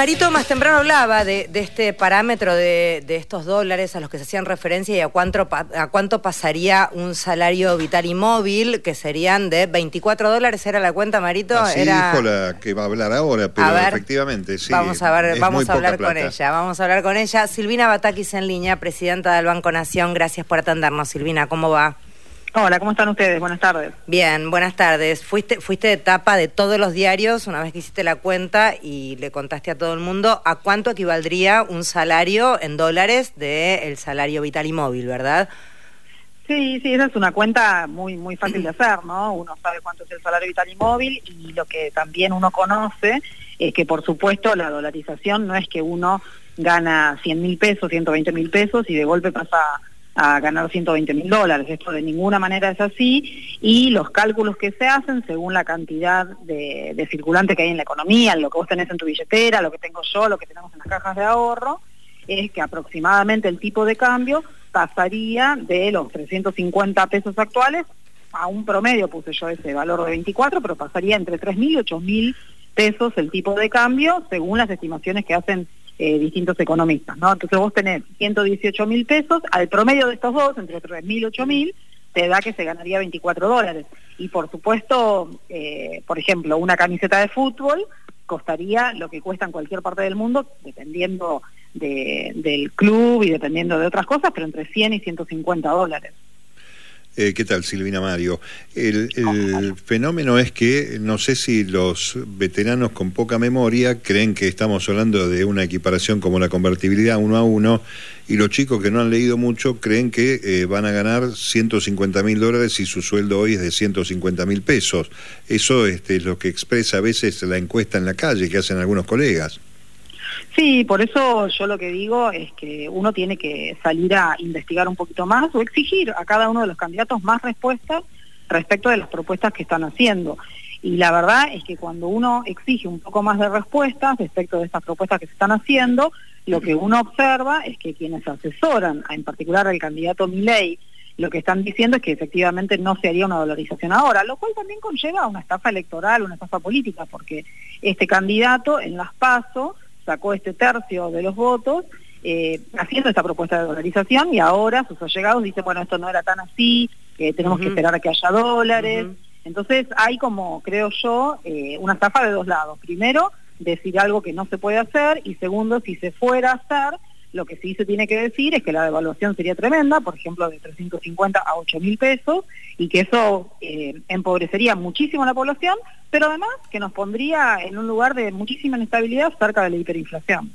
Marito más temprano hablaba de, este parámetro de, estos dólares a los que se hacían referencia y a cuánto, a cuánto pasaría un salario vital y móvil, que serían de 24 dólares, ¿era la cuenta, Marito? Así era... dijo la que va a hablar ahora, pero efectivamente sí. Vamos a, ver, vamos a hablar con ella, vamos a hablar con ella. Silvina Batakis en línea, presidenta del Banco Nación, gracias por atendernos. Silvina, ¿cómo va? Hola, ¿cómo están ustedes? Buenas tardes. Bien, buenas tardes. Fuiste, fuiste de tapa de todos los diarios una vez que hiciste la cuenta y le contaste a todo el mundo a cuánto equivaldría un salario en dólares del salario vital y móvil, ¿verdad? Sí, sí, esa es una cuenta muy muy fácil de hacer, ¿no? Uno sabe cuánto es el salario vital y móvil y lo que también uno conoce es que, por supuesto, la dolarización no es que uno gana 100 mil pesos, 120 mil pesos y de golpe pasa a ganar 120 mil dólares. Esto de ninguna manera es así y los cálculos que se hacen según la cantidad de, de circulante que hay en la economía, lo que vos tenés en tu billetera, lo que tengo yo, lo que tenemos en las cajas de ahorro, es que aproximadamente el tipo de cambio pasaría de los 350 pesos actuales a un promedio, puse yo ese valor de 24, pero pasaría entre 3.000 y 8.000 pesos el tipo de cambio según las estimaciones que hacen eh, distintos economistas, ¿no? Entonces vos tenés 118 mil pesos, al promedio de estos dos, entre 3 mil y 8 mil, te da que se ganaría 24 dólares. Y por supuesto, eh, por ejemplo, una camiseta de fútbol costaría lo que cuesta en cualquier parte del mundo, dependiendo del club y dependiendo de otras cosas, pero entre 100 y 150 dólares. Eh, ¿Qué tal, Silvina Mario? El, fenómeno es que no sé si los veteranos con poca memoria creen que estamos hablando de una equiparación como la convertibilidad uno a uno y los chicos que no han leído mucho creen que eh, van a ganar 150 mil dólares y su sueldo hoy es de 150 mil pesos. Eso este, es lo que expresa a veces la encuesta en la calle que hacen algunos colegas. Sí, por eso yo lo que digo es que uno tiene que salir a investigar un poquito más o exigir a cada uno de los candidatos más respuestas respecto de las propuestas que están haciendo. Y la verdad es que cuando uno exige un poco más de respuestas respecto de estas propuestas que se están haciendo, lo que uno observa es que quienes asesoran, en particular al candidato Milei, lo que están diciendo es que efectivamente no se haría una dolarización ahora, lo cual también conlleva una estafa electoral, una estafa política, porque este candidato en las PASO sacó este tercio de los votos eh, haciendo esta propuesta de dolarización y ahora sus allegados dicen, bueno, esto no era tan así, eh, tenemos que esperar a que haya dólares. Entonces hay como, creo yo, eh, una estafa de dos lados. Primero, decir algo que no se puede hacer y segundo, si se fuera a hacer, lo que sí se tiene que decir es que la devaluación sería tremenda, por ejemplo, de 350 a 8 mil pesos, y que eso eh, empobrecería muchísimo a la población, pero además que nos pondría en un lugar de muchísima inestabilidad cerca de la hiperinflación.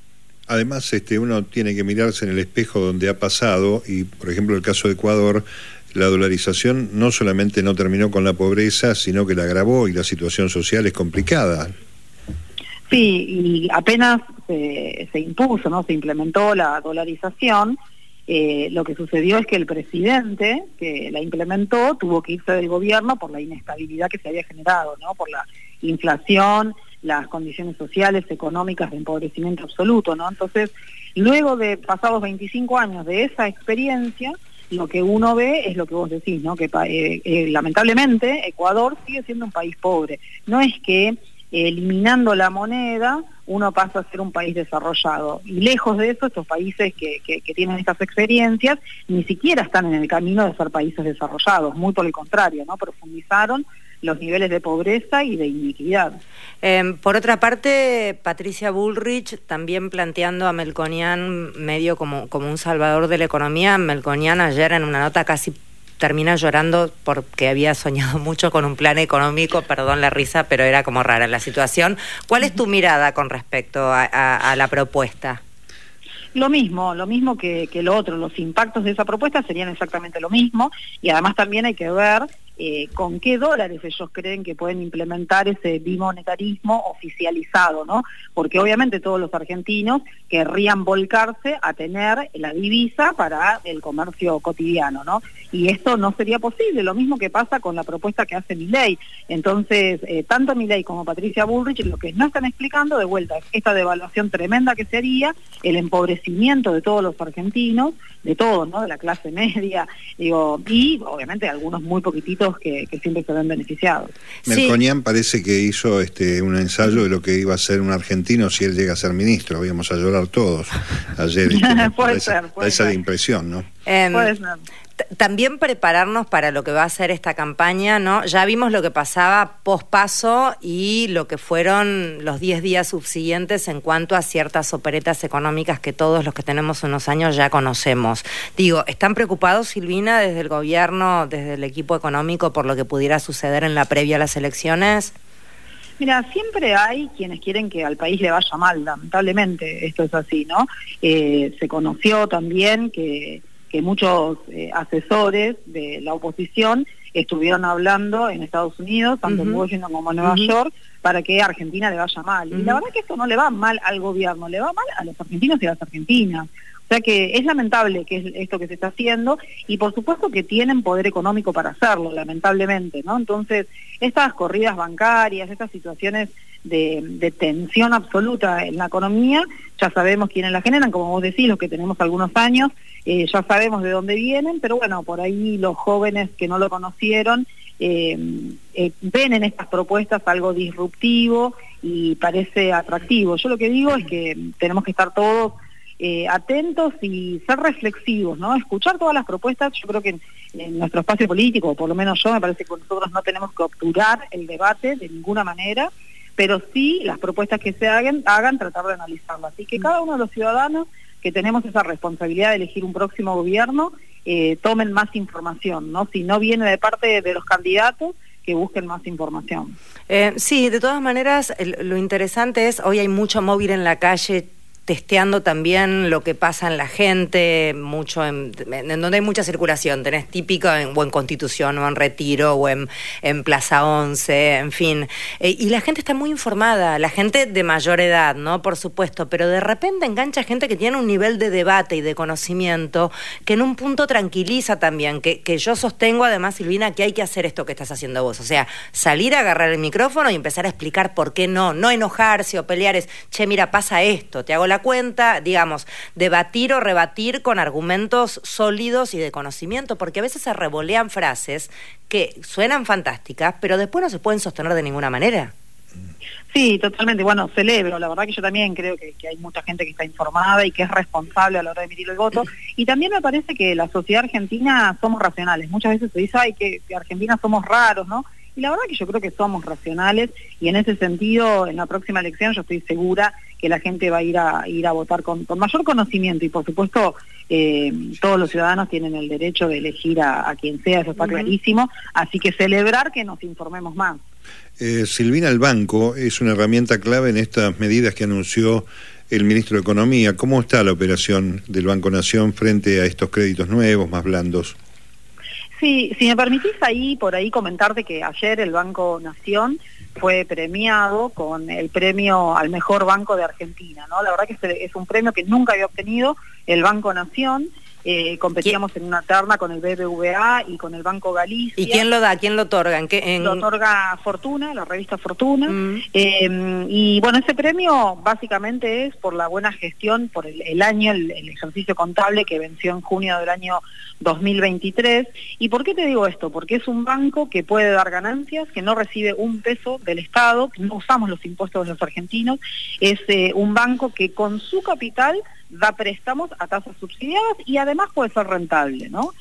Además, este, uno tiene que mirarse en el espejo donde ha pasado, y por ejemplo el caso de Ecuador, la dolarización no solamente no terminó con la pobreza, sino que la agravó y la situación social es complicada. Sí, y apenas se, impuso, ¿no? Se implementó la dolarización. Eh, lo que sucedió es que el presidente que la implementó tuvo que irse del gobierno por la inestabilidad que se había generado, ¿no? Por la inflación, las condiciones sociales, económicas de empobrecimiento absoluto, ¿no? Entonces, luego de pasados 25 años de esa experiencia, lo que uno ve es lo que vos decís, ¿no? Que eh, eh, lamentablemente Ecuador sigue siendo un país pobre. No es que eliminando la moneda, uno pasa a ser un país desarrollado. Y lejos de eso, estos países que, tienen estas experiencias ni siquiera están en el camino de ser países desarrollados, muy por el contrario, ¿no? Profundizaron los niveles de pobreza y de iniquidad. Em, por otra parte, Patricia Bullrich también planteando a Melconian medio como, como un salvador de la economía. Melconian ayer en una nota casi termina llorando porque había soñado mucho con un plan económico, perdón la risa, pero era como rara la situación. ¿Cuál es tu mirada con respecto a, la propuesta? Lo mismo, lo mismo que, que, lo otro, los impactos de esa propuesta serían exactamente lo mismo y además también hay que ver eh, con qué dólares ellos creen que pueden implementar ese bimonetarismo oficializado, ¿no? Porque obviamente todos los argentinos querrían volcarse a tener la divisa para el comercio cotidiano, ¿no? Y esto no sería posible, lo mismo que pasa con la propuesta que hace Milei. Entonces, eh, tanto Milei como Patricia Bullrich lo que no están explicando de vuelta es esta devaluación tremenda que se haría, el empobrecimiento de todos los argentinos, de todos, ¿no? De la clase media, digo, y obviamente algunos muy poquititos que, siempre se ven beneficiados. Melconian parece que hizo este un ensayo de lo que iba a ser un argentino si él llega a ser ministro. Íbamos a llorar todos ayer. puede ser, esa impresión, ¿no? Em, también prepararnos para lo que va a ser esta campaña, ¿no? Ya vimos lo que pasaba pospaso y lo que fueron los 10 días subsiguientes en cuanto a ciertas operetas económicas que todos los que tenemos unos años ya conocemos. Digo, ¿están preocupados, Silvina, desde el gobierno, desde el equipo económico, por lo que pudiera suceder en la previa a las elecciones? Mira, siempre hay quienes quieren que al país le vaya mal, lamentablemente esto es así, ¿no? Eh, se conoció también que que muchos eh, asesores de la oposición estuvieron hablando en Estados Unidos, tanto en Washington como en Nueva York, para que Argentina le vaya mal. Y la verdad que esto no le va mal al gobierno, le va mal a los argentinos y a las argentinas. O sea que es lamentable que es esto que se está haciendo y por supuesto que tienen poder económico para hacerlo, lamentablemente, ¿no? Entonces, estas corridas bancarias, estas situaciones de, tensión absoluta en la economía, ya sabemos quiénes la generan, como vos decís, los que tenemos algunos años, eh, ya sabemos de dónde vienen, pero bueno, por ahí los jóvenes que no lo conocieron eh, eh, ven en estas propuestas algo disruptivo y parece atractivo. Yo lo que digo es que tenemos que estar todos atentos y ser reflexivos, ¿no? Escuchar todas las propuestas, yo creo que en, nuestro espacio político, por lo menos yo, me parece que nosotros no tenemos que obturar el debate de ninguna manera, pero sí las propuestas que se hagan, hagan tratar de analizarlas. Así que cada uno de los ciudadanos que tenemos esa responsabilidad de elegir un próximo gobierno, eh, tomen más información, ¿no? Si no viene de parte de los candidatos, que busquen más información. Eh, sí, de todas maneras, lo interesante es, hoy hay mucho móvil en la calle testeando también lo que pasa en la gente, mucho en, donde hay mucha circulación, tenés típico en, o en Constitución o en Retiro o en, Plaza 11, en fin. Eh, y la gente está muy informada, la gente de mayor edad, ¿no? Por supuesto, pero de repente engancha gente que tiene un nivel de debate y de conocimiento que en un punto tranquiliza también, que, que yo sostengo además, Silvina, que hay que hacer esto que estás haciendo vos, o sea, salir a agarrar el micrófono y empezar a explicar por qué no, no enojarse o pelear, es, che, mira, pasa esto, te hago la cuenta, digamos, debatir o rebatir con argumentos sólidos y de conocimiento, porque a veces se revolean frases que suenan fantásticas, pero después no se pueden sostener de ninguna manera. Sí, totalmente. Bueno, celebro. La verdad que yo también creo que, hay mucha gente que está informada y que es responsable a la hora de emitir el voto. Y también me parece que la sociedad argentina somos racionales. Muchas veces se dice, ay, que, que Argentina somos raros, ¿no? Y la verdad que yo creo que somos racionales y en ese sentido, en la próxima elección yo estoy segura que la gente va a ir a, ir a votar con, mayor conocimiento y por supuesto eh, todos los ciudadanos tienen el derecho de elegir a, quien sea, eso está clarísimo, así que celebrar que nos informemos más. Eh, Silvina, el banco es una herramienta clave en estas medidas que anunció el ministro de Economía. ¿Cómo está la operación del Banco Nación frente a estos créditos nuevos, más blandos? Sí, si me permitís ahí, por ahí comentarte que ayer el Banco Nación fue premiado con el premio al mejor banco de Argentina, ¿no? La verdad que es un premio que nunca había obtenido el Banco Nación eh, competíamos en una terna con el BBVA y con el Banco Galicia. ¿Y quién lo da? ¿Quién lo otorga? ¿En qué, Lo otorga Fortuna, la revista Fortuna. Mm. Eh, y bueno, ese premio básicamente es por la buena gestión, por el, año, el, ejercicio contable que venció en junio del año 2023. ¿Y por qué te digo esto? Porque es un banco que puede dar ganancias, que no recibe un peso del Estado, que no usamos los impuestos de los argentinos. Es eh, un banco que con su capital da préstamos a tasas subsidiadas y además puede ser rentable, ¿no?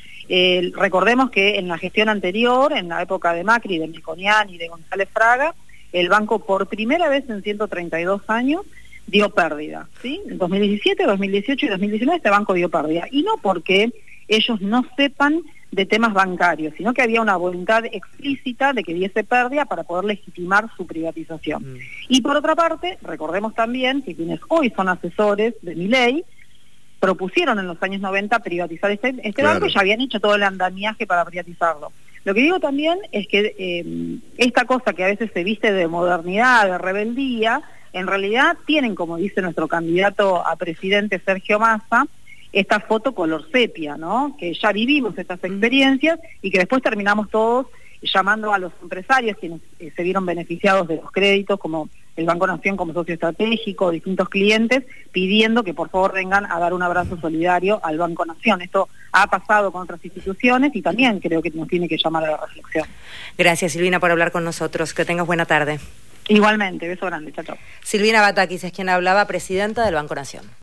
recordemos que en la gestión anterior, en la época de Macri, de Miconian y de González Fraga, el banco por primera vez en 132 años dio pérdida, ¿sí? En 2017, 2018 y 2019 este banco dio pérdida. Y no porque ellos no sepan de temas bancarios, sino que había una voluntad explícita de que diese pérdida para poder legitimar su privatización. Mm. Y por otra parte, recordemos también que quienes hoy son asesores de mi ley, propusieron en los años 90 privatizar este, este banco y ya habían hecho todo el andamiaje para privatizarlo. Lo que digo también es que eh, esta cosa que a veces se viste de modernidad, de rebeldía, en realidad tienen, como dice nuestro candidato a presidente Sergio Massa, esta foto color sepia, ¿no? Que ya vivimos estas experiencias y que después terminamos todos llamando a los empresarios quienes eh, se vieron beneficiados de los créditos, como el Banco Nación como socio estratégico, distintos clientes, pidiendo que por favor vengan a dar un abrazo solidario al Banco Nación. Esto ha pasado con otras instituciones y también creo que nos tiene que llamar a la reflexión. Gracias Silvina por hablar con nosotros. Que tengas buena tarde. Igualmente, beso grande, chao, chao. Silvina Batakis es quien hablaba, presidenta del Banco Nación.